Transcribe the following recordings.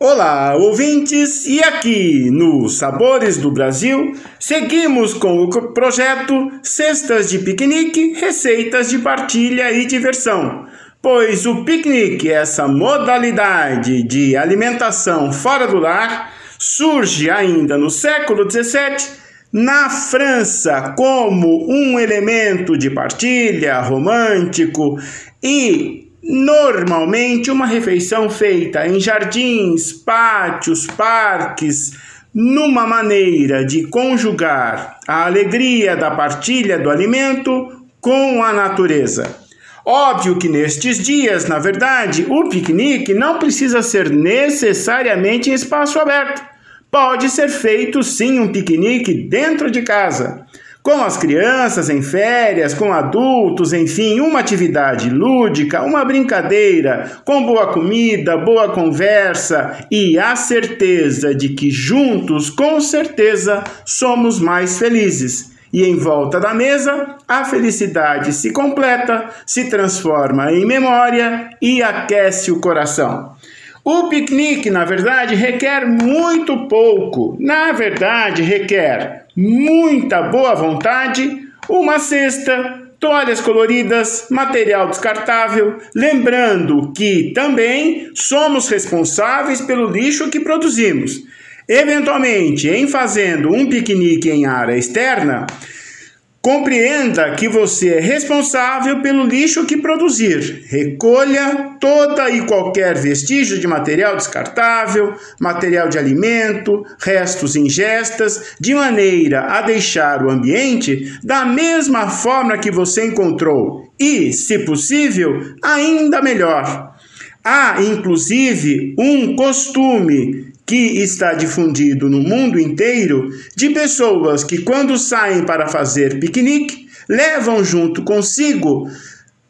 Olá, ouvintes! E aqui no Sabores do Brasil, seguimos com o projeto Cestas de Piquenique, Receitas de Partilha e Diversão. Pois o piquenique, essa modalidade de alimentação fora do lar, surge ainda no século XVII na França como um elemento de partilha romântico e Normalmente, uma refeição feita em jardins, pátios, parques, numa maneira de conjugar a alegria da partilha do alimento com a natureza. Óbvio que nestes dias, na verdade, o piquenique não precisa ser necessariamente em espaço aberto. Pode ser feito sim um piquenique dentro de casa com as crianças em férias, com adultos, enfim, uma atividade lúdica, uma brincadeira, com boa comida, boa conversa e a certeza de que juntos, com certeza, somos mais felizes. E em volta da mesa, a felicidade se completa, se transforma em memória e aquece o coração. O piquenique, na verdade, requer muito pouco. Na verdade, requer muita boa vontade, uma cesta, toalhas coloridas, material descartável, lembrando que também somos responsáveis pelo lixo que produzimos. Eventualmente, em fazendo um piquenique em área externa, Compreenda que você é responsável pelo lixo que produzir. Recolha toda e qualquer vestígio de material descartável, material de alimento, restos ingestas, de maneira a deixar o ambiente da mesma forma que você encontrou e, se possível, ainda melhor. Há, inclusive, um costume que está difundido no mundo inteiro de pessoas que, quando saem para fazer piquenique, levam junto consigo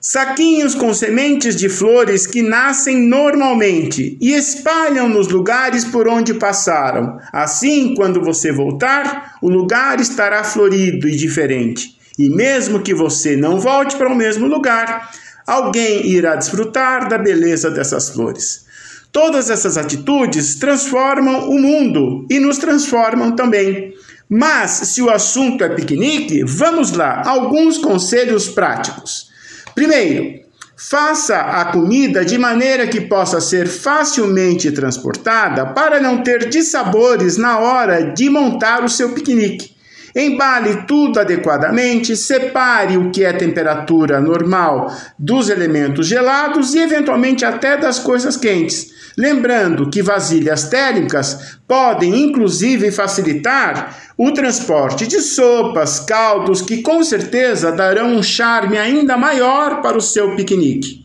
saquinhos com sementes de flores que nascem normalmente e espalham nos lugares por onde passaram. Assim, quando você voltar, o lugar estará florido e diferente. E mesmo que você não volte para o mesmo lugar, alguém irá desfrutar da beleza dessas flores. Todas essas atitudes transformam o mundo e nos transformam também. Mas, se o assunto é piquenique, vamos lá, alguns conselhos práticos. Primeiro, faça a comida de maneira que possa ser facilmente transportada para não ter dissabores na hora de montar o seu piquenique. Embale tudo adequadamente, separe o que é temperatura normal dos elementos gelados e, eventualmente, até das coisas quentes. Lembrando que vasilhas térmicas podem, inclusive, facilitar o transporte de sopas, caldos, que com certeza darão um charme ainda maior para o seu piquenique.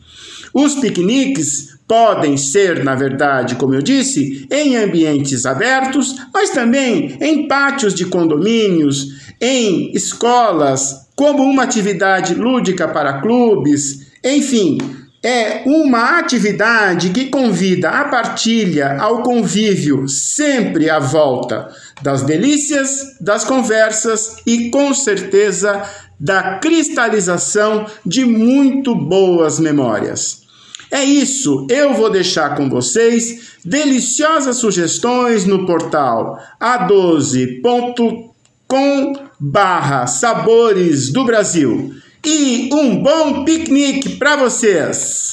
Os piqueniques podem ser, na verdade, como eu disse, em ambientes abertos, mas também em pátios de condomínios, em escolas, como uma atividade lúdica para clubes, enfim, é uma atividade que convida à partilha, ao convívio, sempre à volta das delícias, das conversas e, com certeza, da cristalização de muito boas memórias. É isso, eu vou deixar com vocês deliciosas sugestões no portal a12.com barra sabores do Brasil. E um bom piquenique para vocês!